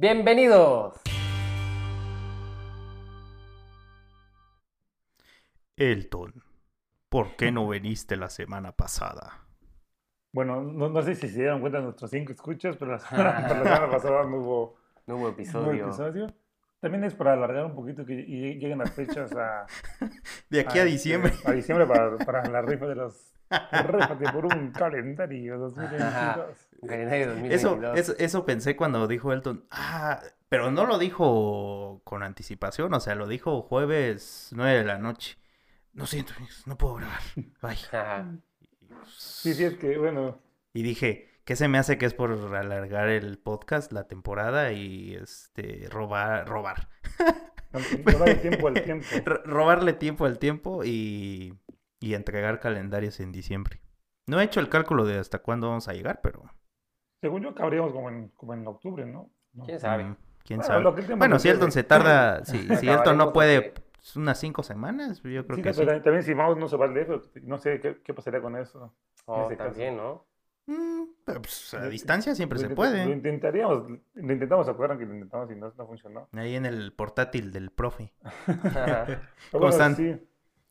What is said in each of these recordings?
Bienvenidos. Elton, ¿por qué no viniste la semana pasada? Bueno, no, no sé si se dieron cuenta de nuestros cinco escuchas, pero la semana, pero la semana pasada no hubo, no hubo episodio. episodio. También es para alargar un poquito que y lleguen las fechas a, De aquí a este, diciembre. A diciembre para, para la rifa de los. Rífate por un calendario 2022. Un calendario de Eso, 2022. eso, eso pensé cuando dijo Elton. Ah, pero no lo dijo con anticipación, o sea, lo dijo jueves 9 de la noche. No siento, no puedo grabar. Bye. Sí, sí, es que, bueno, Y dije, ¿qué se me hace que es por alargar el podcast, la temporada y este robar, robar? el tiempo al tiempo. Robarle tiempo al tiempo y, y entregar calendarios en diciembre. No he hecho el cálculo de hasta cuándo vamos a llegar, pero Según yo, cabríamos como en, como en octubre, ¿no? ¿No? ¿Quién sabe? mm, quién Bueno, sabe. lo que el tiempo Bueno, si Elton se tarda, si, si Elton no puede porque- pues, unas cinco semanas, yo creo Sí, que sí. también, también si Maus no se va lejos, no sé qué, qué pasaría con eso. Oh, caso. también, ¿no? Mm, pero, pues, a Lo- distancia siempre Lo se puede. Lo intentaríamos, lo intentamos, ¿se acuerdan que lo intentamos y no, no funcionó? Ahí en el portátil del profe. ¿Cómo bueno, están? sí.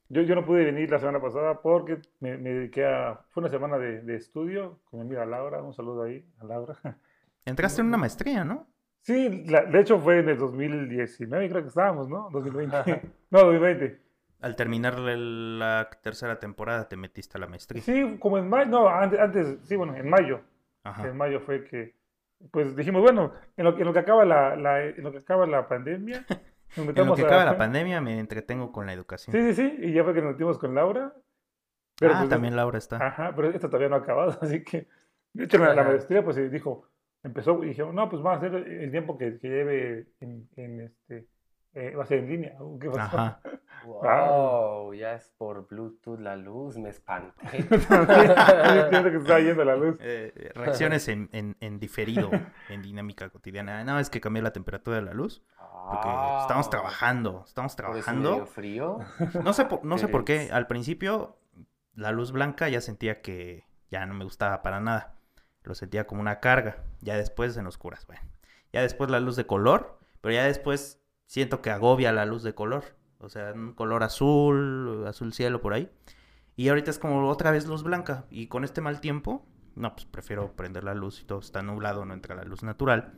Yo, yo no pude venir la semana pasada porque me, me dediqué a... Fue una semana de, de estudio con mi amiga Laura. Un saludo ahí a Laura. Entraste en una maestría, ¿no? Sí, la- de hecho fue en el 2019 creo que estábamos, ¿no? 2020. No, 2020. Al terminar la tercera temporada te metiste a la maestría. Sí, como en mayo, no, antes, antes, sí, bueno, en mayo. Ajá. En mayo fue que, pues dijimos, bueno, en lo, en lo que acaba la, la- en lo que acaba la pandemia, En lo que acaba la pandemia me entretengo con la educación. Sí, sí, sí, y ya fue que nos metimos con Laura. ah, pues, también Laura está. Ajá, pero esto todavía no ha acabado, así que, de hecho, la, la maestría, pues dijo, empezó y dijeron, no, pues va a ser el tiempo que, que lleve en, en este, eh, va a ser en línea. ¿Qué pasó? Ajá. Wow, ya es por Bluetooth la luz, me espanté. Siento que se está yendo la luz. Eh, reacciones en, en, en diferido, en dinámica cotidiana. No, es que cambié la temperatura de la luz. Porque estamos Ah, trabajando, estamos ¿por eso medio trabajando. frío? No sé por, no sé por qué. Al principio, la luz blanca ya sentía que ya no me gustaba para nada. Lo sentía como una carga. Ya después en oscuras, bueno. Ya después la luz de color, pero ya después siento que agobia la luz de color. O sea, un color azul, azul cielo por ahí. Y ahorita es como otra vez luz blanca. Y con este mal tiempo, no, pues prefiero prender la luz y todo está nublado, no entra la luz natural.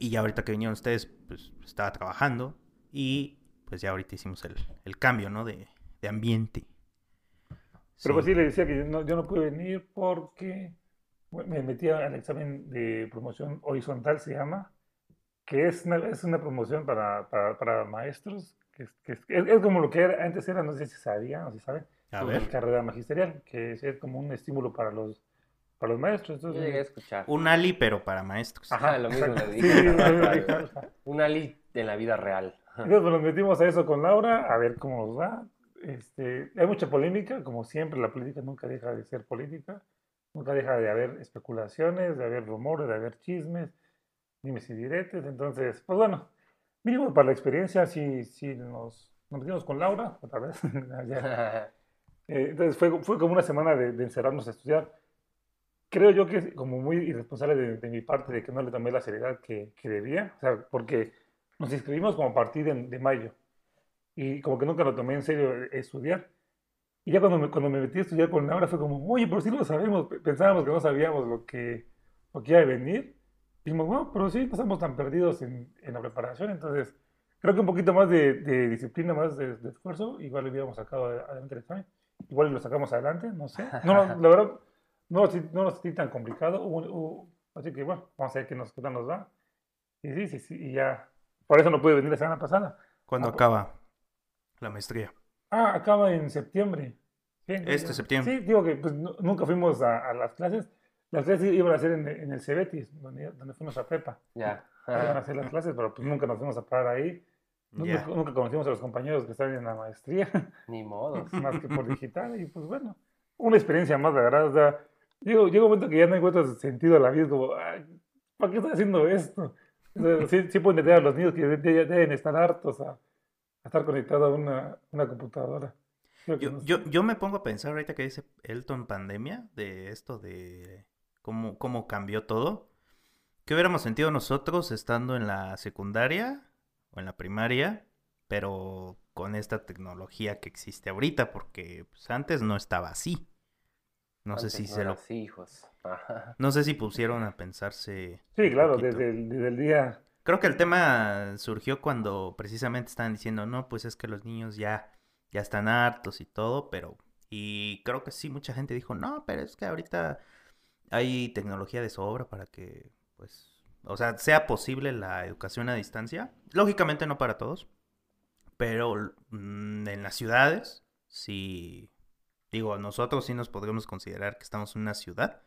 Y ya ahorita que vinieron ustedes, pues estaba trabajando. Y pues ya ahorita hicimos el, el cambio, ¿no? De, de ambiente. Pero pues sí, le decía que yo no, yo no pude venir porque me metí al examen de promoción horizontal, se llama, que es una, es una promoción para, para, para maestros, que, es, que es, es- es como lo que era- antes era, no sé si sabían o si saben, A la carrera magisterial, que es, es como un estímulo para los, para los maestros. Yo Entonces, llegué a escuchar. Un Ali, pero para maestros. Ajá, lo mismo le Sí, dije. sí, dije. Un Ali en la vida real. Entonces pues, nos metimos a eso con Laura, a ver cómo nos va. Este, hay mucha polémica, como siempre, la política nunca deja de ser política, nunca deja de haber especulaciones, de haber rumores, de haber chismes, dimes y diretes. Entonces, pues bueno, mínimo para la experiencia, sí, sí nos, nos metimos con Laura, otra vez. Eh, entonces fue, fue como una semana de, de encerrarnos a estudiar. Creo yo que es como muy irresponsable de, de mi parte de que no le tomé la seriedad que, que debía, o sea, porque nos inscribimos como a partir de, de mayo y como que nunca lo tomé en serio eh, estudiar. Y ya cuando me, cuando me metí a estudiar con Laura fue como, oye, pero sí lo sabemos, pensábamos que no sabíamos lo que, lo que iba a venir. Dijimos, bueno, pero sí, no estamos tan perdidos en, en la preparación, entonces creo que un poquito más de, de disciplina, más de, de esfuerzo, igual lo hubiéramos sacado adelante el examen. Igual lo sacamos adelante, no sé. No, la verdad, no no lo sentí tan complicado. Hubo- hubo- así que bueno, vamos a ver qué nos, qué tal nos va. Y sí, sí, sí, y ya. Por eso no pude venir la semana pasada. ¿Cuándo Ah, acaba la maestría? Ah, acaba en septiembre. Sí, Este septiembre. Sí, digo que pues, nu- nunca fuimos a, a las clases. Las clases iban a ser en, en el Cebetis, donde, donde fuimos a Pepa. Ya. Ahí Iban a hacer las clases, pero pues nunca nos fuimos a parar ahí. Nunca, Ya. nunca conocimos a los compañeros que están en la maestría, Ni modo. más que por digital. Y pues bueno, una experiencia más, la verdad. o sea, digo, llega un momento que ya no encuentras sentido a la vida. Es como, "Ay, ¿para qué estoy haciendo esto? O sea, sí, sí puedo entender a los niños que de- de- deben estar hartos a, a estar conectados a una, una computadora. Yo, no sé. yo, yo me pongo a pensar ahorita que dice Elton pandemia, de esto de cómo, cómo cambió todo. ¿Qué hubiéramos sentido nosotros estando en la secundaria o en la primaria, pero con esta tecnología que existe ahorita? Porque pues, antes no estaba así. No sé si no se lo... así, hijos. Ajá. No sé si pusieron a pensarse... Sí, claro, desde el, desde el día. Creo que el tema surgió cuando precisamente estaban diciendo, no, pues es que los niños ya, ya están hartos y todo, pero... Y creo que sí, mucha gente dijo, no, pero es que ahorita hay tecnología de sobra para que, pues, o sea, sea posible la educación a distancia. Lógicamente no para todos, pero mm, en las ciudades, sí, digo, nosotros sí nos podríamos considerar que estamos en una ciudad,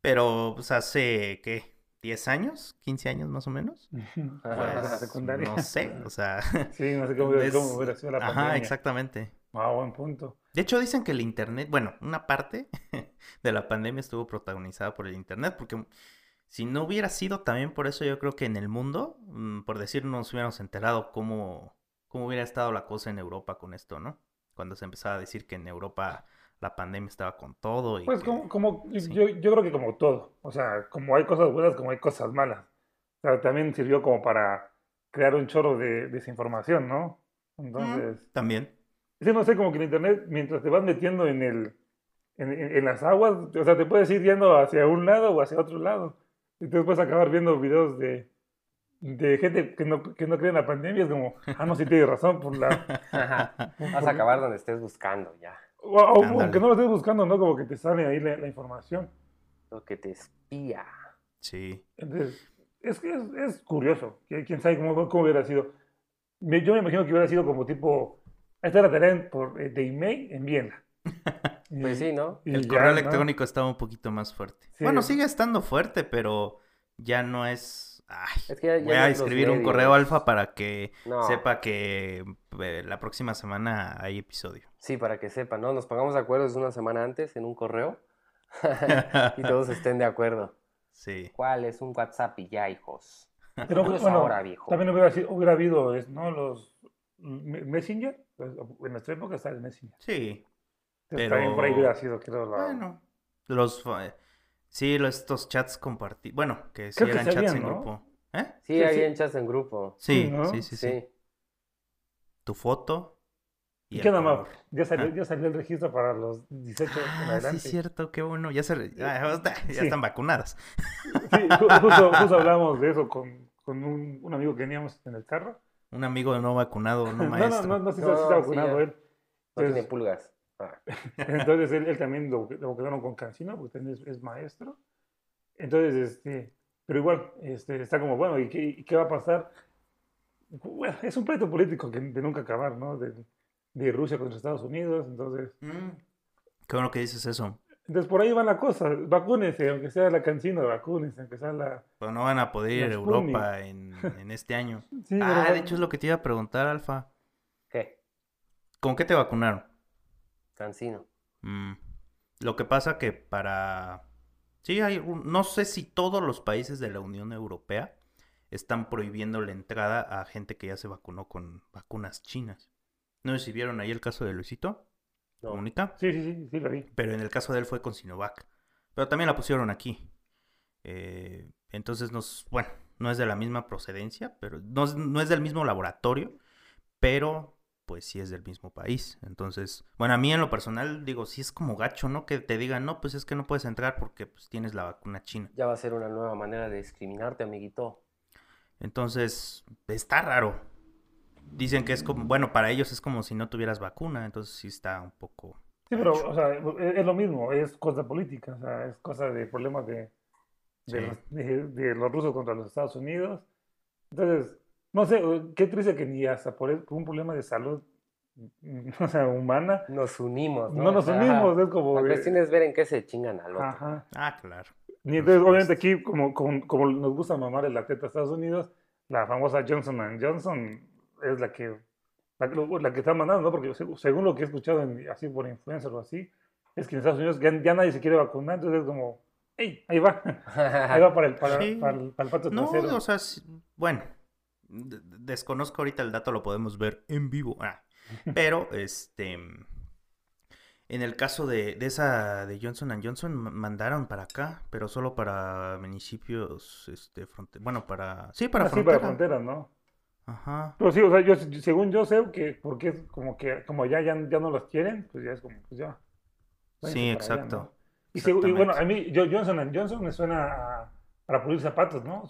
pero pues hace, ¿qué? ¿10 años? ¿15 años más o menos? la Pues, secundaria. no sé, o sea... Sí, no sé cómo, hubiera- es- cómo hubiera sido la Ajá, pandemia. exactamente. Ah, buen punto. De hecho, dicen que el internet, bueno, una parte de la pandemia estuvo protagonizada por el internet, porque si no hubiera sido también por eso, yo creo que en el mundo, mm, por decir, nos hubiéramos enterado cómo, cómo hubiera estado la cosa en Europa con esto, ¿no? Cuando se empezaba a decir que en Europa la pandemia estaba con todo y Pues que- como, como sí. yo, yo creo que como todo, o sea, como hay cosas buenas, como hay cosas malas. O sea, también sirvió como para crear un chorro de desinformación, ¿no? Entonces, También. Sí, no sé, como que el internet, mientras te vas metiendo en el, en, en- en las aguas, o sea, te puedes ir yendo hacia un lado o hacia otro lado. Y te puedes acabar viendo videos de, de gente que no, que no cree en la pandemia. Es como, ah, no, sí tienes razón, por la, Vas a acabar donde estés buscando ya. o, o- aunque no lo estés buscando, ¿no? Como que te sale ahí la, la información. Lo que te espía. Sí. Entonces, es que es, es curioso. Quién sabe cómo, cómo hubiera sido. Me- yo me imagino que hubiera sido como tipo, esta es la tarea en- por, eh, de email, envíenla. Y- Pues sí, ¿no? y El ya, correo ¿no? electrónico estaba un poquito más fuerte. Sí. Bueno, sigue estando fuerte, pero ya no es... Ay, Es que ya- ya voy a escribir un correo alfa para que No. sepa que eh, la próxima semana hay episodio. Sí, para que sepan, ¿no? Nos pongamos de acuerdo desde una semana antes en un correo y todos estén de acuerdo. Sí. ¿Cuál es un WhatsApp y ya, hijos? Pero bueno, ahora, viejo. también hubiera, sido- hubiera habido, es, ¿no? Los me- Messenger. Pues, en nuestra época está el Messenger. Sí. Pero- también por ahí hubiera sido, creo, la... Bueno. Los... eh, Sí, los- estos chats compartidos. Bueno, que sí Creo que eran chats habían, en ¿no? grupo. ¿Eh? Sí, Sí, hay sí. en chats en grupo. Sí, Sí, ¿no? sí, sí, sí. Sí. Tu foto y ¿Y el qué nada más? Ya salió, Ah. ya salió el registro para los 18 en Ah, sí, adelante. es cierto, qué bueno. Ya, se, ah, ya Sí. están vacunadas. Sí, ju- justo, justo hablábamos de eso con, con un, un amigo que teníamos en el carro. Un amigo no vacunado, no No, no, maestro. no, no sé si No, está sí, vacunado ya. él. No tiene Entonces, pulgas. Ah. entonces él, él también lo, lo vacunaron con Cancino, porque también es, es maestro. Entonces, este, pero igual, este, está como, bueno, ¿y qué, y qué va a pasar? Bueno, es un pleito político que de nunca acabar, ¿no? De, de Rusia contra Estados Unidos, entonces, Mm. Qué bueno que dices eso. Entonces por ahí va la cosa, vacúnense, aunque sea la Cancino, vacúnense, aunque sea la... Pero no van a poder ir a Europa en, en este año. Sí, Ah, pero- de hecho es lo que te iba a preguntar, Alfa. ¿Qué? ¿Con qué te vacunaron? Cancino. Mm, Lo que pasa que para... Sí, hay un- no sé si todos los países de la Unión Europea están prohibiendo la entrada a gente que ya se vacunó con vacunas chinas. No sé si vieron ahí el caso de Luisito No. Comunica, Sí, sí, sí, sí, lo vi. pero en el caso de él fue con Sinovac. Pero también la pusieron aquí. Eh, entonces, nos, bueno, no es de la misma procedencia, pero no, es- no es del mismo laboratorio, pero pues sí es del mismo país. Entonces, bueno, a mí en lo personal digo, sí es como gacho, ¿no? Que te digan, no, pues es que no puedes entrar porque pues tienes la vacuna china. Ya va a ser una nueva manera de discriminarte, amiguito. Entonces, está raro. Dicen que es como, bueno, para ellos es como si no tuvieras vacuna, entonces sí está un poco... Sí, pero, o sea, es, es lo mismo, es cosa política, o sea, es cosa de problemas de, de, Sí. los, de- de los rusos contra los Estados Unidos. Entonces, no sé, qué triste que ni hasta por, por un problema de salud, o sea, humana, Nos unimos, ¿no? no nos O sea, unimos, es como... La cuestión es ver en qué se chingan al otro. Ajá. Ah, claro. Y entonces, obviamente aquí, como, como, como nos gusta mamar el atleta de Estados Unidos, la famosa Johnson Johnson es la que, la, que- la que está mandando, ¿no? Porque seg- según lo que he escuchado en- así por influencer o así, es que en Estados Unidos ya, ya nadie se quiere vacunar, entonces es como, ¡hey! Ahí va, ahí va para el, para, Sí. para el, para el pato No, trasero. o sea, sí- bueno, de- desconozco ahorita el dato, lo podemos ver en vivo. Ah, pero, este, En el caso de, de esa de Johnson Johnson, ma- mandaron para acá, pero solo para municipios, este, fronte- bueno, para, sí, para Así para frontera. fronteras, ¿no? Ajá. Pero sí, o sea, yo, según yo sé que, porque es como que, como ya, ya, ya no los quieren, pues ya es como, pues ya. Sí, para allá, exacto. ¿no? Y, bueno, a mí, yo, Johnson Johnson me suena a, para pulir zapatos, ¿no?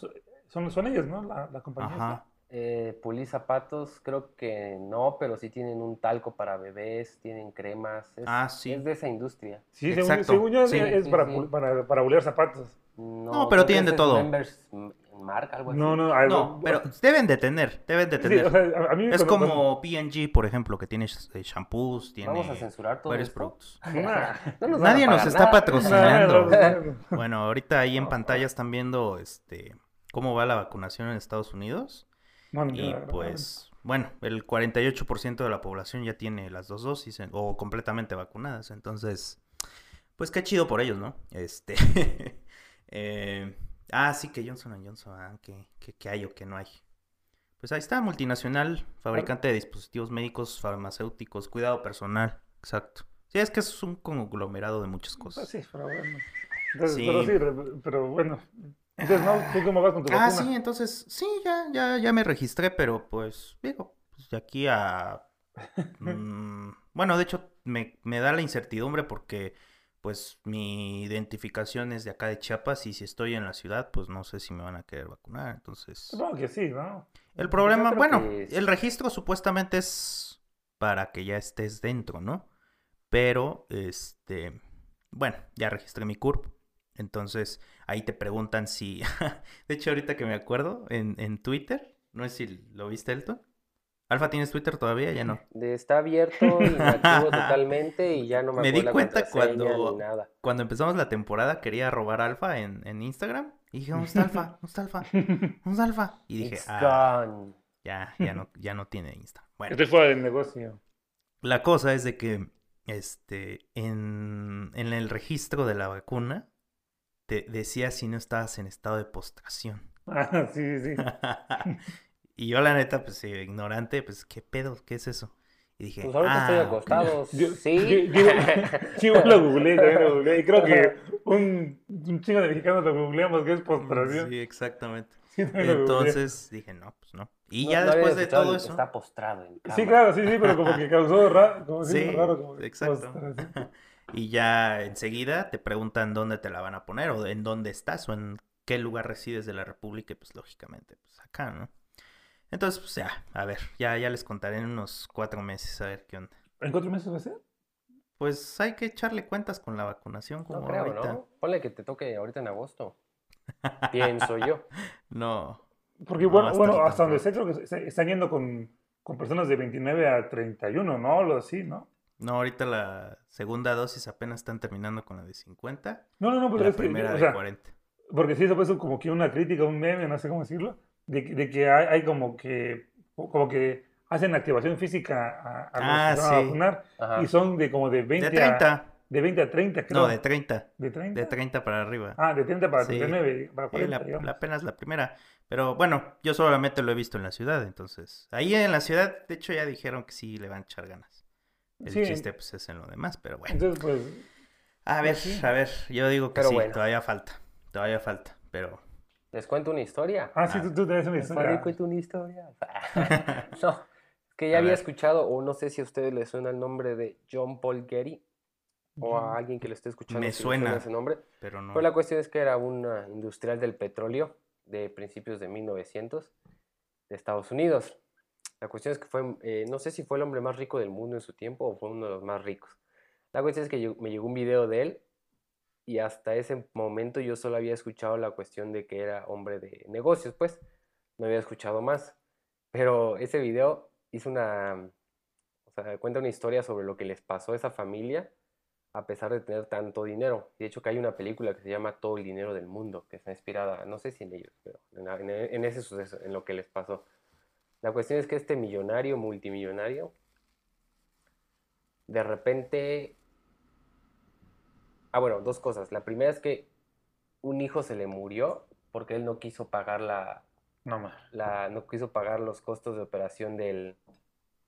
Son, son ellos, ¿no? La, la compañía. Ajá. Eh, pulir zapatos, creo que no, pero sí tienen un talco para bebés, tienen cremas. Es, Ah, sí. es de esa industria. Sí, según, Exacto, según yo, sí. es Sí, para, sí. para, para bulear zapatos. No, No, pero tienen de todo. Members M- Mark, algo así. No, no, a- No, pero deben de tener, deben de sí, tener. o sea, a, a mí Es cuando- como P&G, por ejemplo, que tiene eh, shampoos, tiene Vamos a censurar todo varios esto. productos. Nah. No nos Nadie nos está nada. patrocinando. Nah. Bueno, ahorita ahí en pantalla están viendo este cómo va la vacunación en Estados Unidos. No, no, Y pues, bueno, el 48% de la población ya tiene las dos dosis en- o completamente vacunadas. Entonces, pues qué chido por ellos, ¿no? Este. eh, ah, sí, que Johnson Johnson, ah, que, que, que hay o que no hay. Pues ahí está, multinacional, fabricante de dispositivos médicos, farmacéuticos, cuidado personal. Exacto. Sí, es que es un conglomerado de muchas Pues cosas. sí, pero bueno. Entonces, Sí. Pero sí, re- pero bueno. Entonces, ¿no? ¿Tú cómo vas con tu Ah, vacuna? sí, entonces, sí, ya, ya, ya me registré, pero pues, digo, pues de aquí a... mm, bueno, de hecho, me, me da la incertidumbre porque, pues, mi identificación es de acá de Chiapas y si estoy en la ciudad, pues no sé si me van a querer vacunar, entonces... Supongo que sí, ¿no? El problema, bueno, es- el registro supuestamente es para que ya estés dentro, ¿no? Pero, este, bueno, ya registré mi CURP. Entonces, ahí te preguntan si... de hecho, ahorita que me acuerdo, en, en Twitter, no sé si lo viste, Elton. Alfa, ¿tienes Twitter todavía? Ya no. De- Está abierto, inactivo totalmente y ya no me, Me acuerdo di cuenta cuando- nada. Cuando empezamos la temporada, quería robar Alfa en, en Instagram. Y dije, ¿dónde está Alfa? ¿Dónde está Alfa? ¿Dónde está Alfa? Y dije, It's ah, gone. ya, ya no, ya no tiene Insta. Bueno. Estoy fuera del negocio. La cosa es de que este en, en el registro de la vacuna te decía si no estabas en estado de postración. Ah, sí, sí, sí. y yo la neta, pues eh, ignorante, pues ¿qué pedo? ¿Qué es eso? Y dije, Pues ahorita estoy "Ah, ok". acostado. Yo, sí. yo, yo, sí, yo lo googleé, también lo googleé. Y creo que un, un chingo de mexicanos lo googleamos que es postración. Sí, exactamente. Sí. Entonces dije, no, pues no. Y No- ya no después de todo eso. Está postrado en cama. Sí, claro, sí, sí, pero como que causó raro. Como Sí, raro como que exacto. Y ya enseguida te preguntan dónde te la van a poner o en dónde estás o en qué lugar resides de la República y pues lógicamente pues acá, ¿no? Entonces pues ya, a ver, ya, ya les contaré en unos cuatro meses a ver qué onda. ¿En cuatro meses va a ser? Pues hay que echarle cuentas con la vacunación como No creo, ahorita. ¿no? Ponle que te toque ahorita en agosto. Pienso yo. No, Porque No, bueno, hasta bueno ahorita hasta donde sé, creo que están yendo con, con personas de 29 a 31, ¿no? Lo así, ¿no? no, ahorita la segunda dosis apenas están terminando con la de 50, No, no, no, pero la es que, primera de sea, 40. porque sí, eso fue como que una crítica, un meme, no sé cómo decirlo, de, que- de que hay, hay como que como que hacen activación física a, a los Ah, que se van a sí. vacunar Ajá. y son de como de 20 De a 30, de 20 a 30, creo. no, de 30, ¿De 30? de 30 para arriba. Ah, de 30 para Sí. 39, para Sí, 40, la, apenas la primera. Pero bueno, yo solamente lo he visto en la ciudad, entonces. Ahí en la ciudad, de hecho, ya dijeron que sí le van a echar ganas. El Sí. chiste, pues, es en lo demás, pero bueno. Entonces, pues, A ver, sí. a ver, yo digo que Pero sí, bueno. todavía falta. Todavía falta, pero. ¿Les cuento una historia? ah, sí, tú, tú tenés una ¿Les historia. cuento una historia? no, que ya A había ver. escuchado, o no sé si a ustedes les suena el nombre de John Paul Getty, o a alguien que lo esté escuchando. Me si le suena. ese nombre. Pero no. Pero la cuestión es que era un industrial del petróleo de principios de 1900 de Estados Unidos. La cuestión es que fue, eh, no sé si fue el hombre más rico del mundo en su tiempo o fue uno de los más ricos. La cuestión es que yo- me llegó un video de él y hasta ese momento yo solo había escuchado la cuestión de que era hombre de negocios, pues no había escuchado más. Pero ese video hizo una, o sea, cuenta una historia sobre lo que les pasó a esa familia a pesar de tener tanto dinero. De hecho, que hay una película que se llama Todo el dinero del mundo, que está inspirada, no sé si en ellos, pero en, en- en ese suceso, en lo que les pasó. La cuestión es que este millonario, multimillonario, de repente... Ah, bueno, dos cosas. La primera es que un hijo se le murió porque él no quiso pagar la, No la, no quiso pagar los costos de operación del,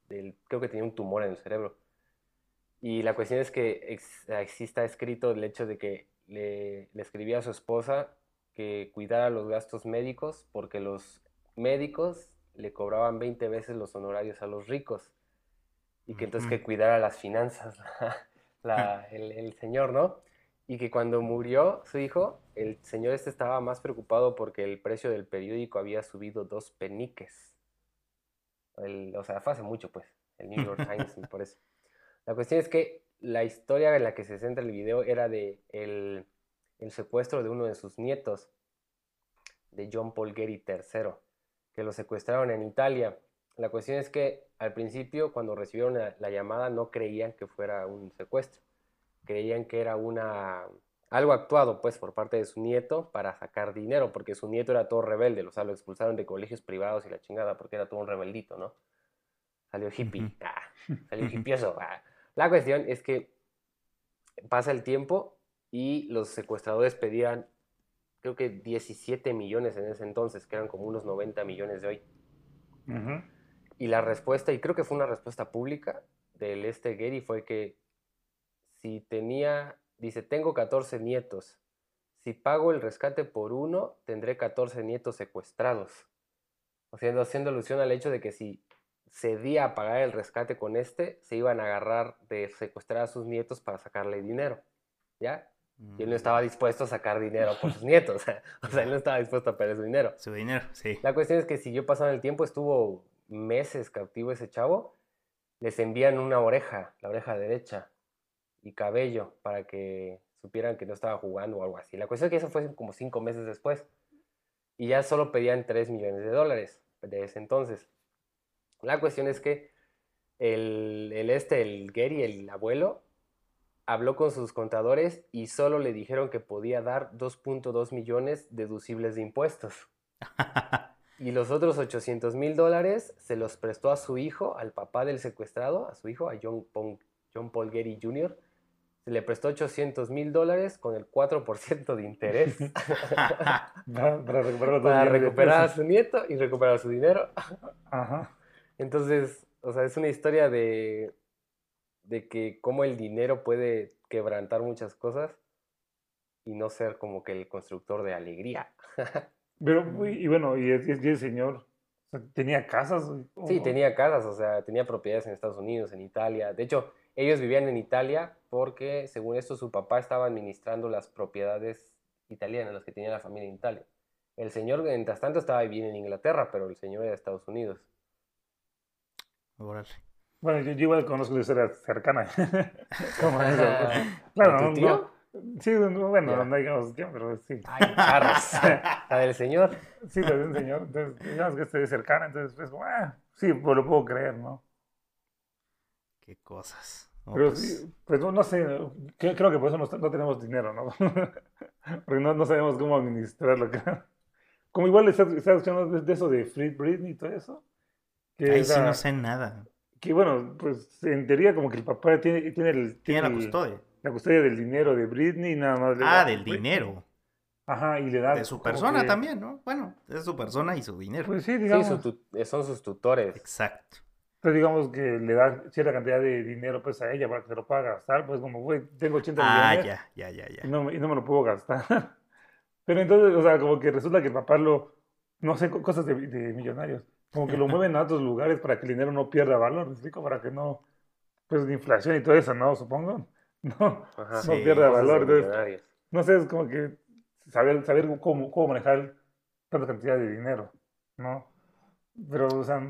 del, creo que tenía un tumor en el cerebro. Y la cuestión es que ex- exista escrito el hecho de que le, le escribía a su esposa que cuidara los gastos médicos porque los médicos le cobraban 20 veces los honorarios a los ricos y que entonces que cuidara las finanzas la- el, el señor, ¿no? Y que cuando murió su hijo, el señor este estaba más preocupado porque el precio del periódico había subido dos peniques. El- o sea, fue hace mucho, pues, el New York Times, me parece. La cuestión es que la historia en la que se centra el video era de el, el secuestro de uno de sus nietos, de John Paul Getty III, que lo secuestraron en Italia. La cuestión es que al principio, cuando recibieron la, la llamada, no creían que fuera un secuestro. Creían que era una algo actuado, pues, por parte de su nieto para sacar dinero, porque su nieto era todo rebelde, o sea, lo expulsaron de colegios privados y la chingada, porque era todo un rebeldito, ¿no? Salió hippie, ah, salió hippioso. ah. La cuestión es que pasa el tiempo y los secuestradores pedían, creo que 17 millones en ese entonces, que eran como unos 90 millones de hoy. Y la respuesta, y creo que fue una respuesta pública del este Gary, fue que si tenía, dice, tengo 14 nietos. Si pago el rescate por uno, tendré 14 nietos secuestrados. O sea, haciendo alusión al hecho de que si cedía a pagar el rescate con este, se iban a agarrar de secuestrar a sus nietos para sacarle dinero. ¿Ya? Y él no estaba dispuesto a sacar dinero por sus nietos. o sea, él no estaba dispuesto a perder su dinero. Su dinero, sí. La cuestión es que siguió pasando el tiempo, estuvo meses cautivo ese chavo. Les envían una oreja, la oreja derecha, y cabello para que supieran que no estaba jugando o algo así. La cuestión es que eso fue como cinco meses después. Y ya solo pedían 3 millones de dólares de ese entonces. La cuestión es que el, el este, el Gary, el abuelo, habló con sus contadores y solo le dijeron que podía dar 2.2 millones deducibles de impuestos. Y los otros 800 mil dólares se los prestó a su hijo, al papá del secuestrado, a su hijo, a John, Pon- John Paul Getty Jr. Se le prestó 800 mil dólares con el 4% de interés Para, para recuperar para recuperar a su nieto y recuperar su dinero. Ajá. Entonces, o sea, es una historia de, de que cómo el dinero puede quebrantar muchas cosas y no ser como que el constructor de alegría. Pero, y, bueno, y, el- señor tenía casas. Sí, tenía casas, o sea, tenía propiedades en Estados Unidos, en Italia. De hecho, ellos vivían en Italia porque, según esto, su papá estaba administrando las propiedades italianas, las que tenía la familia en Italia. El señor, mientras tanto, estaba viviendo en Inglaterra, pero el señor era de Estados Unidos. Órale. Bueno, yo, yo igual conozco de historia cercana. ¿Cómo es eso? ¿De Claro, tu tío? no- Sí, no, bueno, Ya. no digamos quién, pero sí. Ay, carros. La del señor. Sí, la de un señor. Entonces, digamos que esté cercana, entonces, pues, ah, sí, pues lo puedo creer, ¿no? Qué cosas. No, Pero pues, sí, pues no, no sé, creo, que por eso no, no tenemos dinero, ¿no? Porque no, no sabemos cómo administrarlo. creo. Como igual estás, estás escuchando de, de eso de Free Britney y todo eso. Que, Ahí sí no sé nada. que bueno, pues en teoría como que el papá tiene, tiene, el, Tiene la custodia. la custodia del dinero de Britney y nada más. le Ah, da- del dinero. Ajá, y le da. De su persona que- también, ¿no? Bueno, es su persona y su dinero. Pues sí, Sí, digamos. su tu- eh, son sus tutores. Exacto. Entonces digamos que le da cierta cantidad de dinero pues a ella para que se lo pueda gastar. Pues como, güey, tengo 80 Ah, millones. ya, ya, ya, y ya. no, me- y no me lo puedo gastar. Pero entonces, o sea, como que resulta que el papá lo, no sé, co- cosas de, de millonarios, como que lo mueven a otros lugares para que el dinero no pierda valor, ¿me explico? Para que no, pues de inflación y todo eso, ¿no? Supongo. No, Ajá. Sí. no pierda Cosas de valor. Entonces, no sé, es como que saber, saber cómo, cómo manejar tanta cantidad de dinero, ¿no? Pero, o sea,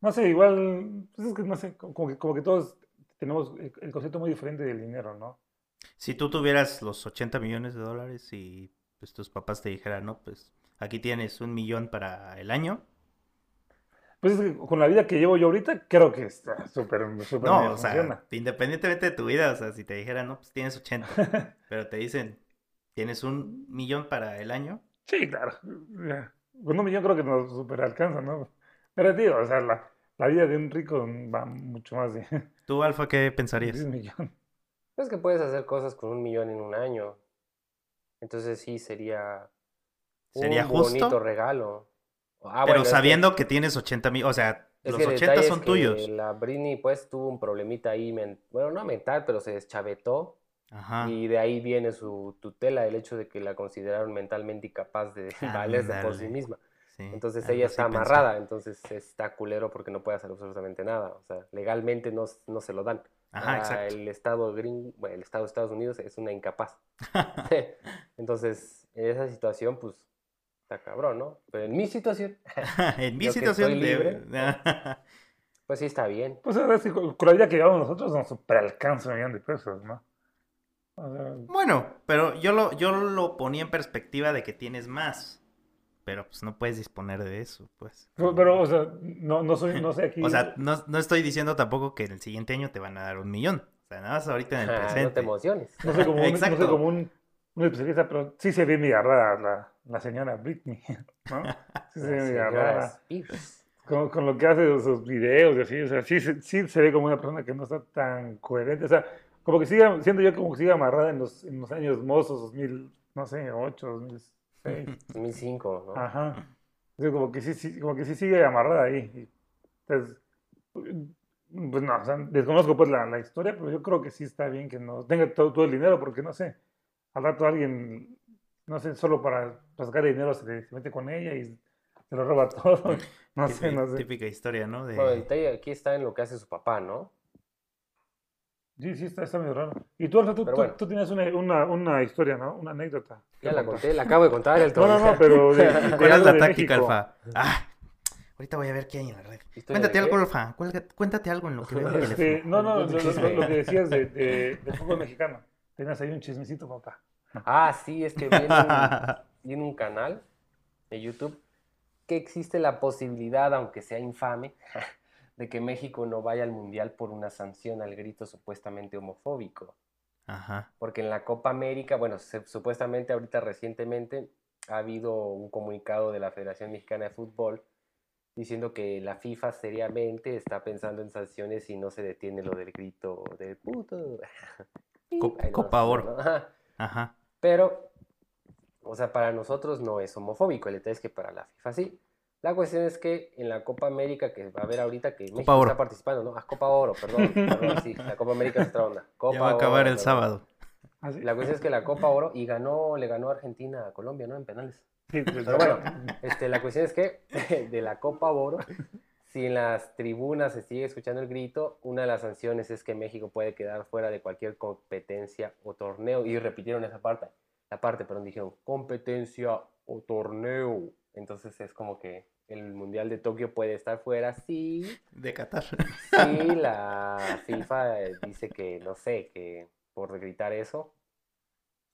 no sé, igual, pues es que no sé, como que, como que todos tenemos el, concepto muy diferente del dinero, ¿no? Si tú tuvieras los 80 millones de dólares y pues tus papás te dijeran, no, pues aquí tienes un millón para el año. Pues es que con la vida que llevo yo ahorita, creo que está súper, súper No, o sea, funciona. independientemente de tu vida, o sea, si te dijeran, no, pues tienes 80, pero te dicen, tienes un millón para el año. Sí, claro. Con un millón creo que nos super alcanza, ¿no? Pero digo, o sea, la, la vida de un rico va mucho más de ¿Tú, Alfa, qué 10 pensarías? millones. Es que puedes hacer cosas con un millón en un año. Entonces sí sería ¿Sería un justo? bonito regalo. Ah, Pero bueno, es que- sabiendo que tienes 80 mil, o sea, Es Los que el 80 detalle es son que tuyos. La Britney pues tuvo un problemita ahí, bueno, no mental, pero se deschavetó Ajá. y de ahí viene su tutela, el hecho de que la consideraron mentalmente incapaz de valerse por sí misma. Sí, Entonces ella está pensé. amarrada, entonces está culero porque no puede hacer absolutamente nada. O sea, legalmente no, no se lo dan. Ajá, Ah, exacto. El estado gringo, bueno, el estado de Estados Unidos es una incapaz. Entonces, en esa situación, pues, está cabrón, ¿no? Pero en mi situación, en mi situación estoy de- libre. pues sí está bien. Pues ahora sí, con con la vida que llevamos nosotros nos superalcanza un millón de pesos, ¿no? O sea, Bueno, pero yo lo, yo lo ponía en perspectiva de que tienes más. Pero pues no puedes disponer de eso, pues. pero, pero, o sea, no, no soy, no sé aquí. O sea, no, no estoy diciendo tampoco que en el siguiente año te van a dar un millón. O sea, nada más ahorita en el Ah, no te presente. emociones. no soy como un, no soy como un, un especialista, pero sí se ve media rara la, la señora Britney, ¿no? Sí se ve rara. Spears. Con, con lo que hace sus videos y así, o sea, sí, se- sí se ve como una persona que no está tan coherente, o sea, como que sigue, siento yo como que sigue amarrada en los, en los años mozos, 2000, no sé, 8, 2006. 2005, ¿no? Ajá. Sea, como que sí, sí, como que sí sigue amarrada ahí. Entonces, pues no, o sea, desconozco pues la, la historia, pero yo creo que sí está bien que no tenga todo, todo el dinero, porque no sé, al rato alguien, no sé, solo para, para sacar dinero se, se mete con ella y se lo roba todo. No sé, no sé. Típica historia, ¿no? De... Bueno, el detalle aquí está en lo que hace su papá, ¿no? Sí, sí, está, está medio raro. Y tú, Alfa, tú, Pero tú- bueno. tú tienes una, una, una historia, ¿no? Una anécdota. Ya ¿Qué la conté, la acabo de contar el No, no, no, pero de, de ¿Cuál es la táctica. Alfa? Ah, ahorita voy a ver qué hay en la red. ¿Historia Cuéntate algo? Alfa. Cuéntate algo en lo que veo en el Este, teléfono. no, no, lo, que decías de, de, de fútbol mexicano. Tenías ahí un chismecito, papá. Ah, sí, es que viene un, viene un canal de YouTube que existe la posibilidad, aunque sea infame, de que México no vaya al Mundial por una sanción al grito supuestamente homofóbico. Ajá. Porque en la Copa América, bueno, se- supuestamente ahorita recientemente ha habido un comunicado de la Federación Mexicana de Fútbol diciendo que la FIFA seriamente está pensando en sanciones si no se detiene lo del grito de puto. Copa Oro. Ajá. Pero, o sea, para nosotros no es homofóbico, el detalle es que para la FIFA sí. La cuestión es que en la Copa América que va a haber ahorita, que México Oro. está participando, ¿no? Ah, Copa Oro, perdón, perdón, sí, la Copa América es otra onda. Copa Ya va a acabar Oro, el perdón. sábado. ¿Ah, sí? La cuestión es que la Copa Oro y ganó, le ganó Argentina a Colombia, ¿no? En penales. Sí, pues, Pero bueno, este, la cuestión es que de la Copa Oro, si en las tribunas se sigue escuchando el grito, una de las sanciones es que México puede quedar fuera de cualquier competencia o torneo. Y repitieron esa parte, la parte, perdón, dijeron competencia o torneo. Entonces es como que el Mundial de Tokio puede estar fuera si, De Qatar. si la FIFA eh, dice que, no sé, que por gritar eso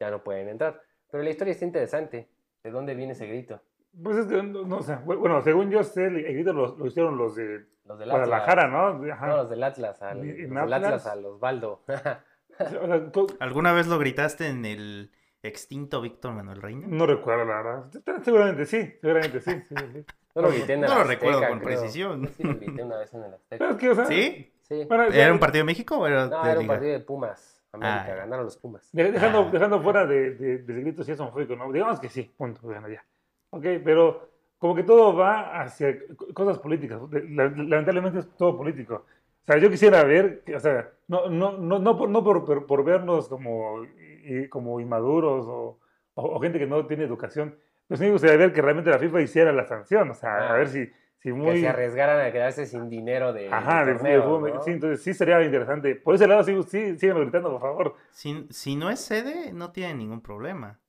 ya no pueden entrar. Pero la historia está interesante. ¿De dónde viene ese grito? Pues es que, no, no sé, bueno, según yo sé, el grito lo, lo hicieron los de Los del Guadalajara, Atlas. ¿no? Ajá. No, los del Atlas, al, ¿Y- los en del Atlas? Atlas al Osvaldo. O sea, tú- ¿Alguna vez lo gritaste en el extinto Víctor Manuel Reina? no recuerdo, la verdad. Seguramente sí, seguramente sí. sí, sí. No lo en Azteca, recuerdo con creo. precisión. Sí, lo grité una vez en el Pero Azteca. es que, o sea, ¿Sí? Sí. bueno, ¿Era ya- un partido de México o era No, de era un partido de Pumas. América, Ah. ganaron los Pumas. de- dejando, Ah. dejando fuera de, de, del grito si es homofóbico, ¿no? Digamos que sí, punto, bueno, ya. Ok, pero como que todo va hacia co- cosas políticas. de- la- Lamentablemente es todo político. O sea, yo quisiera ver, o sea, no, no, no, no, por, no por, por, por vernos como, y- como inmaduros o, o, o gente que no tiene educación, pues sí me gustaría ver que realmente la FIFA hiciera la sanción, o sea, a ver si, si Que muy... se arriesgaran a quedarse sin dinero de, Ajá, de de, torneo, de fútbol, ¿no? sí, entonces sí sería interesante. Por ese lado, sí, sí, síganme gritando, por favor. Si, si no es sede, no tiene ningún problema.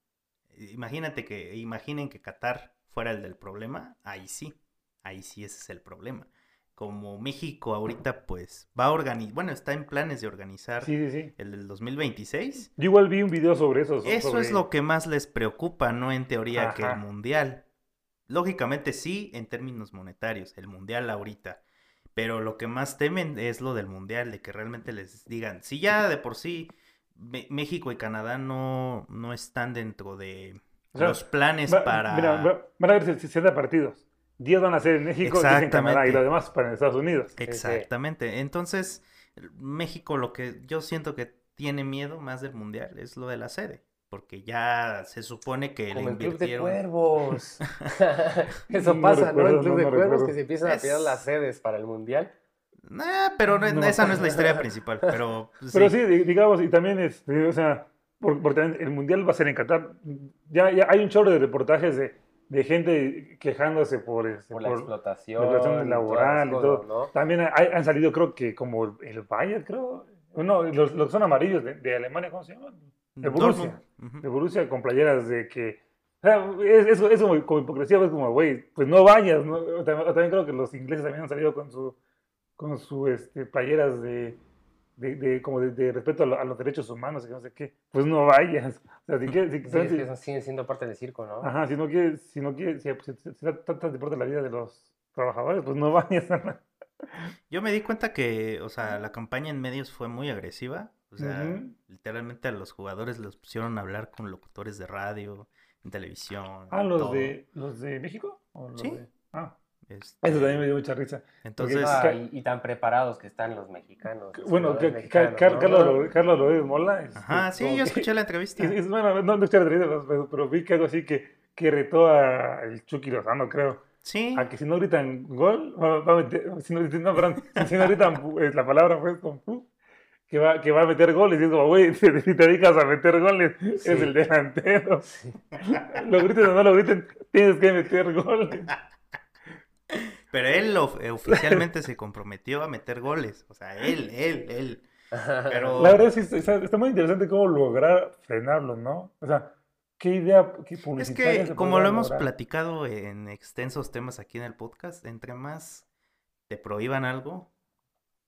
Imagínate que, imaginen que Qatar fuera el del problema, ahí sí, ahí sí ese es el problema. Como México ahorita pues va a organizar, bueno, está en planes de organizar Sí, sí, sí. el del 2026. Yo igual vi un video sobre eso. so- Eso es lo que más les preocupa, no en teoría que el mundial. Lógicamente sí, en términos monetarios, el mundial ahorita. Pero lo que más temen es lo del mundial, de que realmente les digan, si ya de por sí México y Canadá no, no están dentro de O sea, los planes Va- para... Mira, va- van a haber 60 partidos. 10 van a ser en México, 10 en Canadá y los demás para en Estados Unidos. Exactamente. Entonces, México lo que yo siento que tiene miedo más del mundial es lo de la sede. porque ya se supone que le Como el Club de invirtieron. Cuervos. Eso No pasa, ¿no? El Club no, de no Cuervos recuerdo. que se empiezan a tirar las sedes para el Mundial. Nah, pero no- No. esa no es la historia principal, pero pues, Pero sí. sí, di- digamos, y también es, o sea, por- porque el mundial va a ser en Qatar. Ya, ya hay un chorro de reportajes de, de gente quejándose por, este, Por la por explotación. laboral y cosas, todo. ¿no? También hay- han salido, creo que como el, Bayern, creo. No, los, los que son amarillos de, de Alemania, ¿cómo se llaman? De Borussia. De Borussia con playeras de que. o sea, es, es, es como, hipocresía, pues como, güey, pues no vayas. ¿no? O También, o también creo que los ingleses también han salido con su con su este, playeras de, de, de- como de, de respeto a, lo- a los derechos humanos y no sé qué. Pues no vayas. O sea, si quieres, si, Sí, si- es que esos siguen siendo parte del circo, ¿no? ajá, si no quieres, si no quieres, si, si, si, si tratas de importar la vida de los trabajadores, pues no vayas. Yo me di cuenta que, o sea, la campaña en medios fue muy agresiva. O sea, literalmente a los jugadores los pusieron a hablar con locutores de radio, en televisión. Ah, los todo. de los de México. ¿O los Sí. de- ah, Este, eso también me dio mucha risa. Entonces, Ah, y, y tan preparados que están los mexicanos. los Bueno, que- Ca- mexicanos, Car- ¿no? Carlos, Lo- Carlos Loret Mola. este, ajá, sí, yo que- escuché la entrevista. Es, es- bueno, no, no escuché la entrevista, pero, pero vi que algo así que, que retó a el Chucky Lozano, creo. Sí, A que si no gritan gol, va, va a meter, si no, gritan- no, perdón, si no gritan la palabra pues con que va, que va a meter goles. Y es como, güey, si te dedicas a meter goles, Sí. eres el delantero. Lo griten o no lo griten, tienes que meter goles. Pero él eh, oficialmente se comprometió a meter goles. O sea, él, él, él. Pero La verdad sí, está, está muy interesante cómo lograr frenarlo, ¿no? O sea, qué idea qué es publicitaria que, se como lo hemos lograr. platicado en extensos temas aquí en el podcast, entre más te prohíban algo,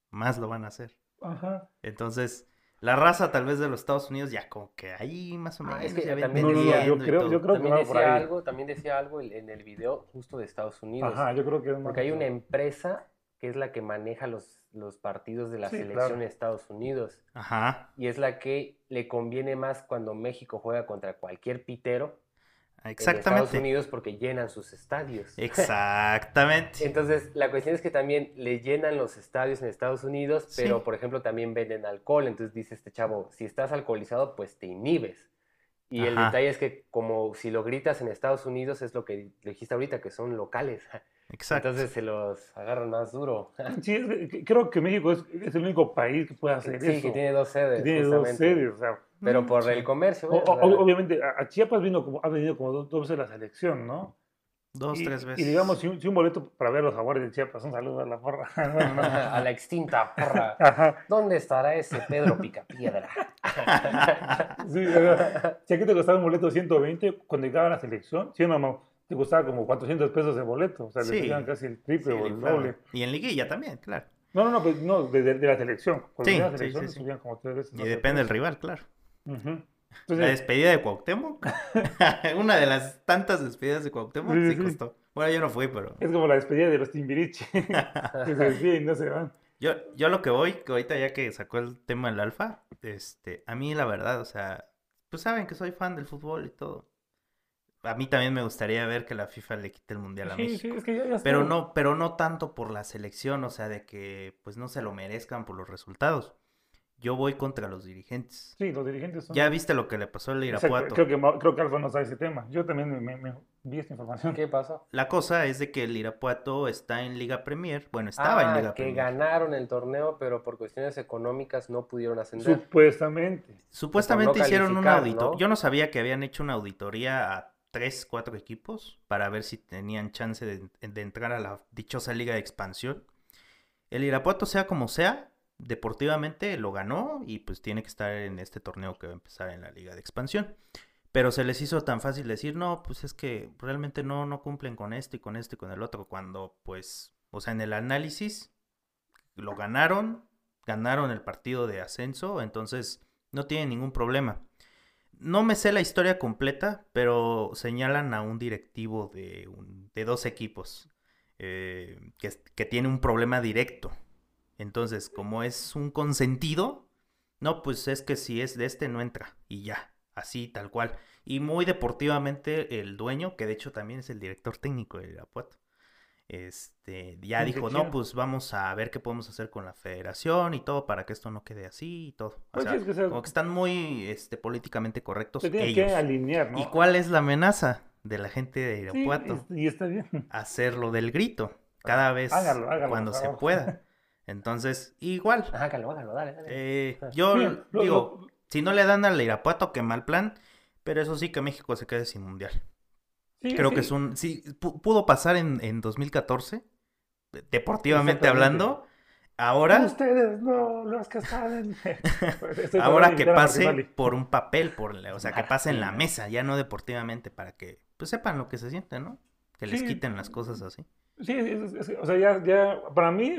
más lo van a hacer. Ajá. Entonces, la raza tal vez de los Estados Unidos ya como que ahí más o Ah, menos es que ya también No, no, no, yo creo, yo creo que también por decía ahí. algo, también decía algo en el video justo de Estados Unidos. Ajá, yo creo que es Porque hay una empresa que es la que maneja los, los partidos de la Sí, selección claro. de Estados Unidos. Ajá, Y es la que le conviene más cuando México juega contra cualquier pitero en Estados exactamente. Unidos porque llenan sus estadios. Exactamente. Entonces, la cuestión es que también le llenan los estadios en Estados Unidos, Sí. pero por ejemplo también venden alcohol. Entonces dice este chavo, si estás alcoholizado, pues te inhibes. Y el detalle es que como si lo gritas en Estados Unidos, es lo que dijiste ahorita, que son locales. Exacto. Entonces se los agarran más duro. Sí, es creo que México es, es el único país que puede hacer Sí, eso. que tiene dos sedes. que tiene dos sedes. O sea, Pero por sí. el comercio. o- ¿ves? o- O sea, obviamente a, a Chiapas vino como, ha venido como dos, dos veces la selección, ¿no? Dos, y, tres veces. Y digamos, si un, si un boleto para ver los jaguares de Chiapas, un saludo a la porra. No, no. a la extinta porra. Ajá. ¿Dónde estará ese Pedro Picapiedra? Sí, si aquí te costaba un boleto 120, cuando llegaba a la selección, sí no, no, te costaba como 400 pesos el boleto. O sea, Sí. le pedían casi el triple Sí, o el doble. Y en liguilla también, claro. No, no, no, pues, no de, de- de la selección. Cuando Sí, la selección, sí, sí. subían como tres veces. Y depende del rival, claro. La Entonces, despedida de Cuauhtémoc. Una de las tantas despedidas de Cuauhtémoc Sí, sí, sí. costó. Bueno, yo no fui, pero... es como la despedida de los Timbiriche, que se despiden y no se van. Yo, yo lo que voy, que ahorita ya que sacó el tema del alfa, este, a mí la verdad, o sea, pues saben que soy fan del fútbol y todo. A mí también me gustaría ver que la FIFA le quite el mundial a Sí, México. sí, es que ya, ya. Pero no, pero no tanto por la selección, o sea, de que pues no se lo merezcan por los resultados. Yo voy contra los dirigentes. Sí, los dirigentes son. Ya viste lo que le pasó al Irapuato. Creo que, creo que Alfa no sabe ese tema. Yo también me, me- me vi esta información. ¿Qué pasó? La cosa es de que el Irapuato está en Liga Premier. Bueno, estaba en Ah, Liga que Premier. ganaron el torneo, pero por cuestiones económicas no pudieron ascender. Supuestamente. Supuestamente no hicieron calificar, auditoría. ¿no? Yo no sabía que habían hecho una auditoría a tres, cuatro equipos para ver si tenían chance de, de entrar a la dichosa liga de expansión. El Irapuato, sea como sea, deportivamente lo ganó y pues tiene que estar en este torneo que va a empezar en la liga de expansión. Pero se les hizo tan fácil decir, no, pues es que realmente no, no cumplen con esto y con esto y con el otro, cuando pues, o sea, en el análisis lo ganaron, ganaron el partido de ascenso, entonces no tienen ningún problema. No me sé la historia completa, pero señalan a un directivo de, un- de dos equipos eh, que, que tiene un problema directo. Entonces, como es un consentido, no, pues es que si es de este no entra y ya, así tal cual. Y muy deportivamente el dueño, que de hecho también es el director técnico de Irapuato, este, ya dijo, no, pues vamos a ver qué podemos hacer con la federación y todo para que esto no quede así y todo. O Pues sea, sí, es que, o sea, como que están muy este, políticamente correctos Se ellos. que alinear, ¿no? ¿Y cuál es la amenaza de la gente de Sí, Irapuato? y, y está bien. Hacer lo del grito, cada vez hágalo, hágalo, cuando por se pueda. Entonces, igual, Hágalo, hágalo, dale, dale. eh, yo lo- digo, lo- si no le dan al Irapuato, qué mal plan, pero eso sí que México se quede sin mundial. sí, Creo sí. que es un. Sí, pu- pudo pasar en, en 2014, de- deportivamente hablando. Ahora, Ustedes no, los que saben. Ahora que pase por un papel, por, la- o sea, que pase en la mesa, ya no deportivamente, para que pues sepan lo que se siente, ¿no? Que les Sí. quiten las cosas así. Sí, es- es- o sea, ya, ya, para mí,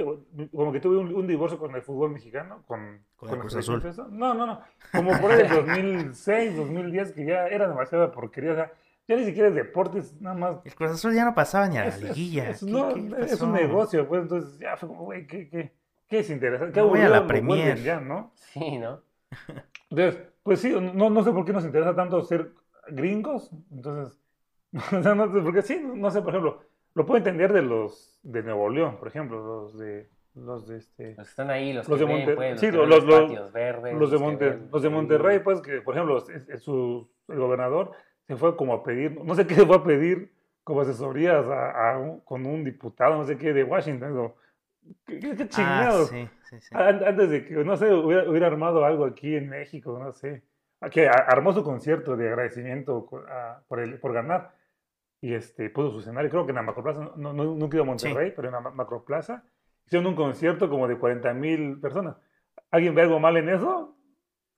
como que tuve un, un divorcio con el fútbol mexicano, con, Con el Cruz selección Azul. No, no, no. Como por ahí el 2006, 2010, que ya era demasiada porquería. O sea, ya ni siquiera es deportes, nada más. El Cruz Azul ya no pasaba ni a la liguilla. es- ¿Qué- no, es un negocio, pues entonces ya fue como, güey, ¿qué, qué, qué es interesante? ¿Qué No voy a la Premier. ya, ¿no? Sí, ¿no? Entonces, pues sí, no, no sé por qué nos interesa tanto ser gringos. Entonces, o sea, no sé, porque sí, no sé, por ejemplo, lo puedo entender de los de Nuevo León, por ejemplo, los de los de este Los que están ahí, los, Los que de ven, Monte- pues, los sí, los- los, los- patios verdes. los de que Monte- ven- los de sí. Monterrey, pues que por ejemplo, es- es su el gobernador se fue como a pedir, no sé qué se fue a pedir como asesorías a, a un- con un diputado, no sé qué, de Washington. digo, ¿Qué, qué- qué Ah, chingados? sí, sí, sí. An- Antes de que, no sé, hubiera, hubiera armado algo aquí en México, no sé. Ah, Que armó su concierto de agradecimiento a- por, el, por ganar. Y este, puso su escenario, creo que en la Macroplaza, no, no, nunca he ido a Monterrey, pero en la Ma- Macroplaza, hicieron un concierto como de 40 mil personas. ¿Alguien ve algo mal en eso?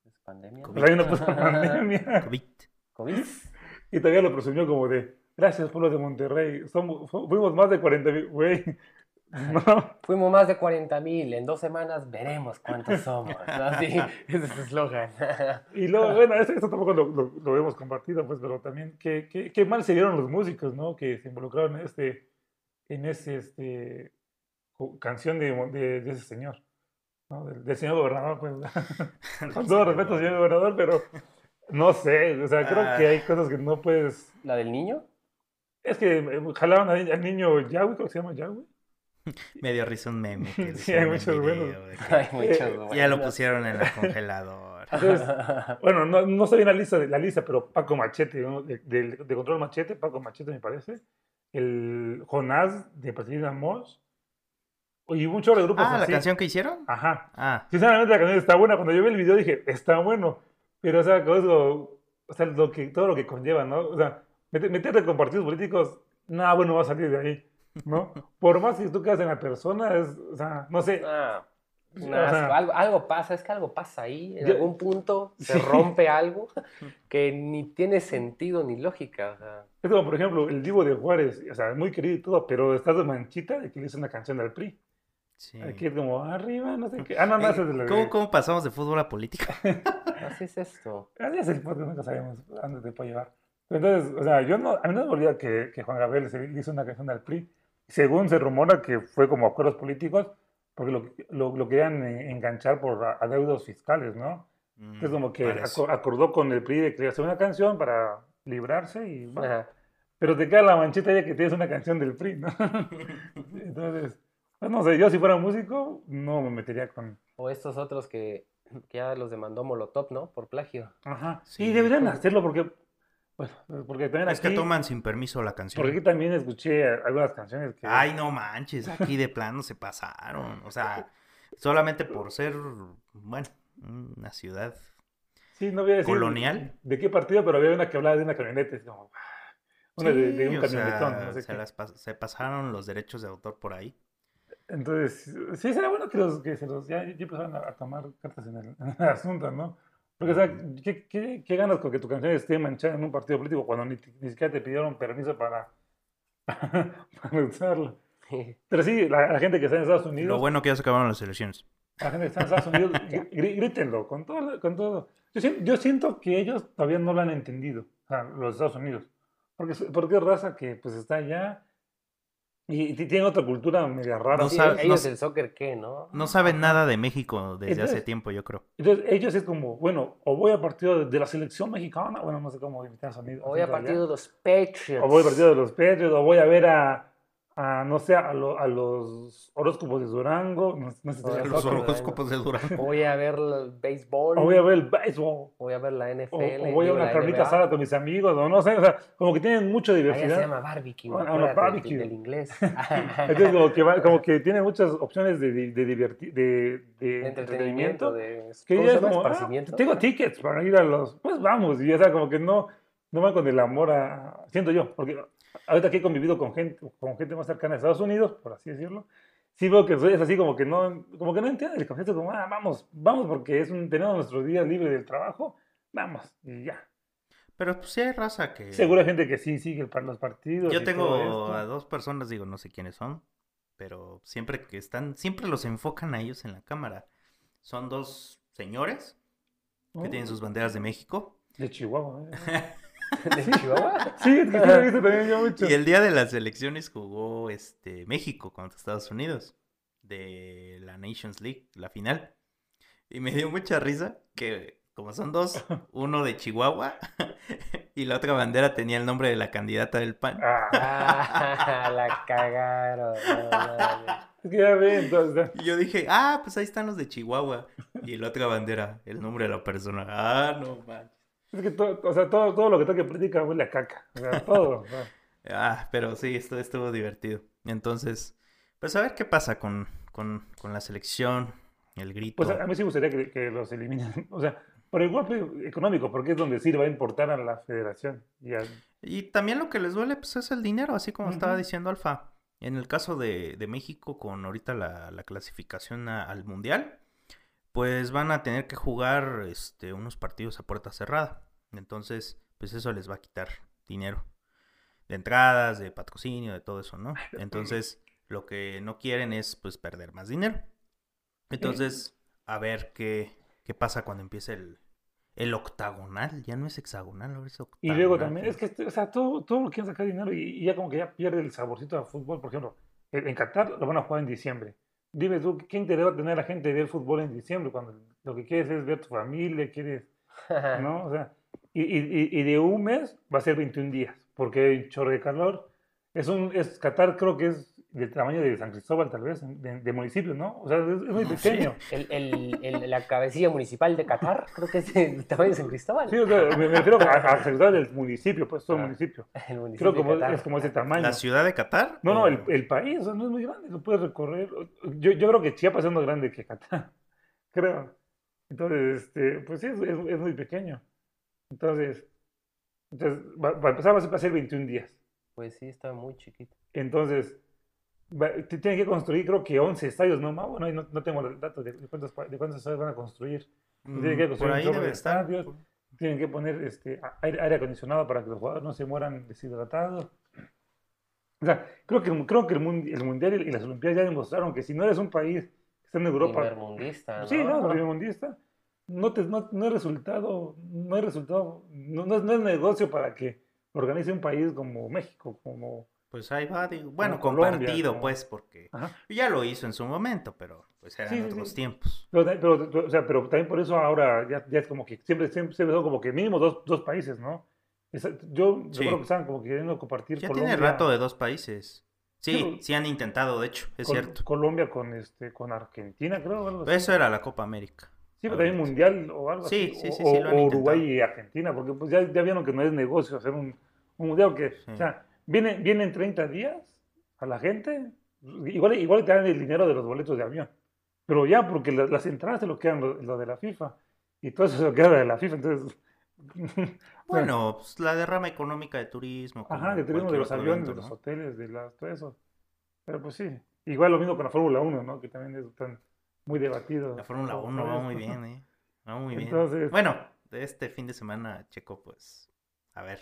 ¿Es pandemia? COVID. Pues alguien no puso pandemia. COVID. ¿COVID? Y todavía lo presumió como de, gracias pueblo de Monterrey, somos, fu- fuimos más de 40 mil, güey. No. Fuimos más de 40 mil. En dos semanas veremos cuántos somos. ¿no? Sí, ese es su eslogan. Y luego, bueno, eso, eso tampoco lo, lo, lo hemos compartido, pues, pero también qué, qué, qué mal se vieron los músicos, ¿no? Que se involucraron en este, en ese, este, canción de, de, de ese señor, ¿no? Del, del señor gobernador, pues. Con todo respeto, señor gobernador, pero no sé, o sea, creo que hay cosas que no puedes... ¿La del niño? Es que eh, jalaban al, al niño Yahweh, creo que se llama Yahweh. Me dio risa un meme. que Sí, hay muchos buenos. Hay muchos. Ya lo pusieron en el congelador. Entonces, bueno, no, no sé bien la lista, de, la lista, pero Paco Machete, ¿no? de, de- de Control Machete, Paco Machete me parece, el Jonás de Perseguir Mosh, y un chorro de grupos Ah, ¿la así. canción que hicieron? Ajá. Ah, Sinceramente la canción está buena, cuando yo vi el video dije, está bueno, pero o sea, o sea, lo que, todo lo que conlleva, ¿no? O sea, mete- meterte con partidos políticos, nada bueno va a salir de ahí, ¿no? Por más que tú quedas en la persona, es, o sea, no sé, Ah, o no, sea, algo, algo pasa, es que algo pasa ahí, en Yo- algún punto se Sí. rompe algo que ni tiene sentido ni lógica. o sea, Es como, por ejemplo, el Divo de Juárez, o sea, muy querido y todo, pero estás de manchita de que le hizo una canción al PRI. sí. Aquí es como, arriba, no sé qué. Ah, no, no, Eh, es de la de- ¿Cómo, ¿Cómo pasamos de fútbol a política? así es esto. Así es el podcast, nunca sabemos a dónde te puede llevar. Entonces, o sea, yo no, a mí no me olvida que, que Juan Gabriel se le hizo una canción al PRI. Según se rumora que fue como acuerdos políticos, porque lo, lo, lo querían eh, enganchar por a- adeudos fiscales, ¿no? Es como que acordó con el PRI de que hacer una canción para librarse y bueno. Pero te queda la manchita ya que tienes una canción del PRI, ¿no? Entonces, pues no sé, yo si fuera músico, no me metería con... O estos otros que, que ya los demandó Molotov, ¿no? Por plagio. Ajá. Sí. Sí, deberían hacerlo porque, pues, porque también Es que toman sin permiso la porque aquí canción. también escuché algunas canciones que... Ay, no manches, aquí de plano se pasaron. O sea, solamente por ser, bueno, una ciudad. sí, no voy a decir colonial. de qué partido, pero había una que hablaba de una camioneta, es como, una de, de Sí, un sea, camionetón, no sé se, las pas- se pasaron los derechos de autor por ahí. Entonces, sí, será bueno que, los, que se los, ya, ya empezaran a, a tomar cartas en el, en el asunto, ¿no? Porque, o sea, ¿qué, qué, qué ganas con que tu canción esté manchada en un partido político cuando ni, ni siquiera te pidieron permiso para, para usarla? Pero sí, la, la gente que está en Estados Unidos, Lo bueno que ya se acabaron las elecciones. la gente que está en Estados Unidos, grí- grí- grítenlo, con todo, con todo. Yo, yo siento que ellos todavía no lo han entendido, o sea, los Estados Unidos. Porque, porque es raza que pues está allá y, y tiene otra cultura media rara. No Sí, sabe- ellos no- el soccer, ¿qué, no? No saben nada de México desde hace tiempo, yo creo. Entonces ellos es como, bueno, o voy a partido de, la selección mexicana, bueno, no sé cómo invitar a sonido. O voy a partido de los Patriots. O voy a partido de los Patriots, o voy a ver a, a, no sé, a, lo- a los horóscopos de Durango, no, no sé si te Los Soccer, horóscopos de Durango. Voy a ver el béisbol. o voy a ver el béisbol, voy a ver la NFL. o, o voy a una carnita asada con mis amigos, o no sé, o sea, como que tienen mucha Ah, ya se diversidad. llama barbecue. Bueno, acuérdate barbecue. Del inglés. Entonces, como que, va- como que tiene muchas opciones de, de, de, diverti- de- de entretenimiento, entretenimiento. de Que ¿cómo ya es como, ah, esparcimiento. tengo tickets para ir a los, pues vamos, y o sea, como que no, no van con el amor a, siento yo, porque ahorita que he convivido con gente, con gente más cercana a Estados Unidos, por así decirlo, sí veo que es así como que no, como que no entienden el concepto, como, ah, vamos, vamos, porque es un, tenemos nuestro día libre del trabajo, vamos, y ya. Pero pues sí hay raza que... Seguro hay gente que sí sigue el par- los partidos. Yo tengo a dos personas, digo, no sé quiénes son, pero siempre que están, siempre los enfocan a ellos en la cámara. Son dos señores que ¿no? tienen sus banderas de México. De Chihuahua. ¿eh? ¿De Chihuahua? Sí, es que sí lo he visto también yo mucho. Y el día de las elecciones jugó este México contra Estados Unidos de la Nations League, la final. Y me dio mucha risa que como son dos, uno de Chihuahua y la otra bandera tenía el nombre de la candidata del PAN. Ah, la cagaron. no mames. es que ya ven, entonces. Y yo dije, ah, pues ahí están los de Chihuahua. Y la otra bandera, el nombre de la persona. Ah, no manches. Es que todo, o sea, todo, todo lo que toque política huele a caca. O sea, todo. Ah, pero sí, esto estuvo divertido. Entonces, pues a ver qué pasa con, con, con la selección, el grito. Pues a, a mí sí me gustaría que, que los eliminen. O sea, por el golpe económico, porque es donde sí va a importar a la federación. Y a- Y también lo que les duele pues, es el dinero, así como estaba diciendo Alfa. En el caso de, de México, con ahorita la, la clasificación a- al Mundial, pues van a tener que jugar este, unos partidos a puerta cerrada. Entonces, pues eso les va a quitar dinero. De entradas, de patrocinio, de todo eso, ¿no? Entonces, lo que no quieren es pues perder más dinero. Entonces, a ver qué, qué pasa cuando empiece el, el octagonal. Ya no es hexagonal, ahora es y octagonal. luego también, es que, este, o sea, todo, todo lo quieren sacar dinero y, y ya como que ya pierde el saborcito al fútbol. Por ejemplo, en Qatar lo van a jugar en diciembre. Dime tú, ¿qué interés va a tener la gente de ver fútbol en diciembre cuando lo que quieres es ver tu familia, quieres ¿no? O sea, y, y, y- de un mes va a ser 21 días, porque hay un chorro de calor. Es un, es Qatar creo que es del tamaño de San Cristóbal, tal vez, de, de municipio, ¿no? O sea, es, es muy pequeño. El, el, el- la cabecilla municipal de Qatar, creo que es el tamaño de San Cristóbal. Sí, o sea, me, me refiero a, a San Cristóbal del municipio, pues todo el Ah. municipio. El municipio Creo de como, Qatar. es como ese tamaño. ¿La ciudad de Qatar? No, no, ¿O- el, el país, o sea, no es muy grande, lo puedes recorrer. Yo, yo creo que Chiapas es más grande que Qatar, creo. Entonces, este, pues sí, es, es- es muy pequeño. Entonces, entonces va, va a empezar va a ser 21 días. Pues sí, está muy chiquito. Entonces, tienen que construir, creo que 11 estadios, ¿no? Bueno, no, no tengo el dato de, cuántos, de cuántos estadios van a construir. Mm, tiene que por construir un ahí debe de estar. estadios. Tienen que poner este, aire, aire acondicionado para que los jugadores no se mueran deshidratados. O sea, creo que, creo que el, el Mundial y las Olimpiadas ya demostraron que si no eres un país que está en Europa, Primermundista, ¿no? sí, no, primermundista, no, te, no, no hay resultado, no hay resultado, no, no es, no es negocio para que organice un país como México, como... Pues ahí va, digo, bueno, Colombia, compartido, pues, porque Ajá. ya lo hizo en su momento, pero pues eran Sí, otros sí. tiempos. Pero, ta- pero, pero, o sea, pero también por eso ahora ya, ya es como que siempre, siempre, siempre son como que mínimo dos, dos países, ¿no? Yo Sí. recuerdo que estaban como queriendo compartir Ya Colombia, tiene rato de dos países. Sí, Sí, han intentado, de hecho, es cierto. Colombia con, este, con Argentina, creo. algo así. Eso era la Copa América. Sí, pero también mundial o algo Sí, así. sí, sí, o, sí, lo han o Uruguay y Argentina, porque pues ya, ya vieron que no es negocio hacer un, un mundial que, o sea, viene, vienen 30 días a la gente, igual, igual te dan el dinero de los boletos de avión, pero ya porque la- las entradas se lo quedan lo, lo de la FIFA y todo eso se lo queda de la FIFA, entonces... Bueno, pues la derrama económica de turismo. Ajá, de turismo de los aviones, evento, de los hoteles, de las, todo eso. Pero pues sí, igual lo mismo con la Fórmula 1, ¿no? Que también es tan muy debatido. La Fórmula todo 1 va muy bien, ¿eh? Va muy bien. Entonces- Bueno, este fin de semana, Checo, pues, a ver.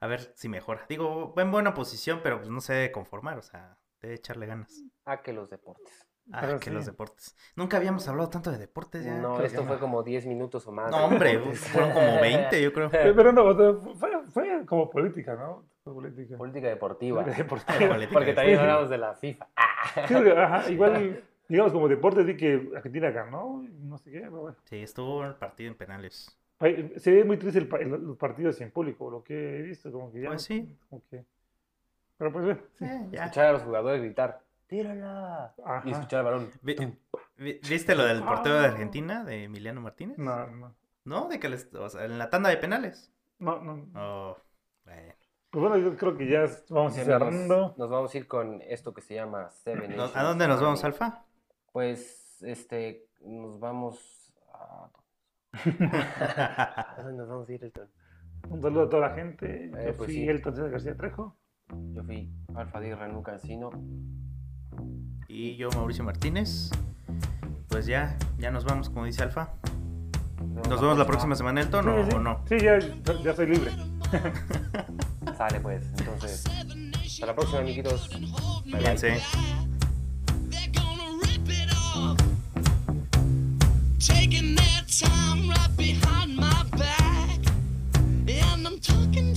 A ver si mejora. Digo, va en buena posición, pero pues no se debe conformar, o sea, debe echarle ganas. Ah, que los deportes. Ah, Pero que sí. los deportes. Nunca habíamos hablado tanto de deportes ya. No, esto fue como 10 minutos o más. No, hombre, deportes. fueron como 20, yo creo. Pero no, o sea, fue, fue como política, ¿no? Política. Política deportiva. Deportiva. Política Porque de también hablamos de la FIFA. Ah. Sí, ajá, igual, digamos, como deporte, vi que Argentina ganó, y no sé qué, pero bueno. Sí, estuvo el partido en penales. Se ve muy triste el el- los partidos sin público, lo que he visto, como que ya. Pues sí. Como que, Pero pues, eh, sí. Ya. Escuchar a los jugadores gritar, tírala. Ajá. Y escuchar el balón. Vi- vi- ¿Viste lo del portero de Argentina, de Emiliano Martínez? No, no. ¿No? De que les, o sea, en la tanda de penales. No, no. Oh, bueno. Pues bueno, yo creo que ya vamos Sí, cerrando. amigos, nos vamos a ir con esto que se llama Seven ¿No- Nations ¿A dónde nos vamos. Alfa? Pues, este, nos vamos a... ¿A dónde nos vamos a ir, Elton? Un saludo a toda la gente. Yo Eh, pues fui sí. Elton César García Trejo. Yo fui Alfa Di Renú Cancino. y yo, Mauricio Martínez. Pues ya, ya nos vamos, como dice Alfa. Nos vemos la próxima semana, Elton, o, sí, sí. o no. Sí, ya, ya soy libre. Sale pues, entonces. Hasta la próxima, amiguitos. Bye, bye. Taking their time right behind my back. And I'm talking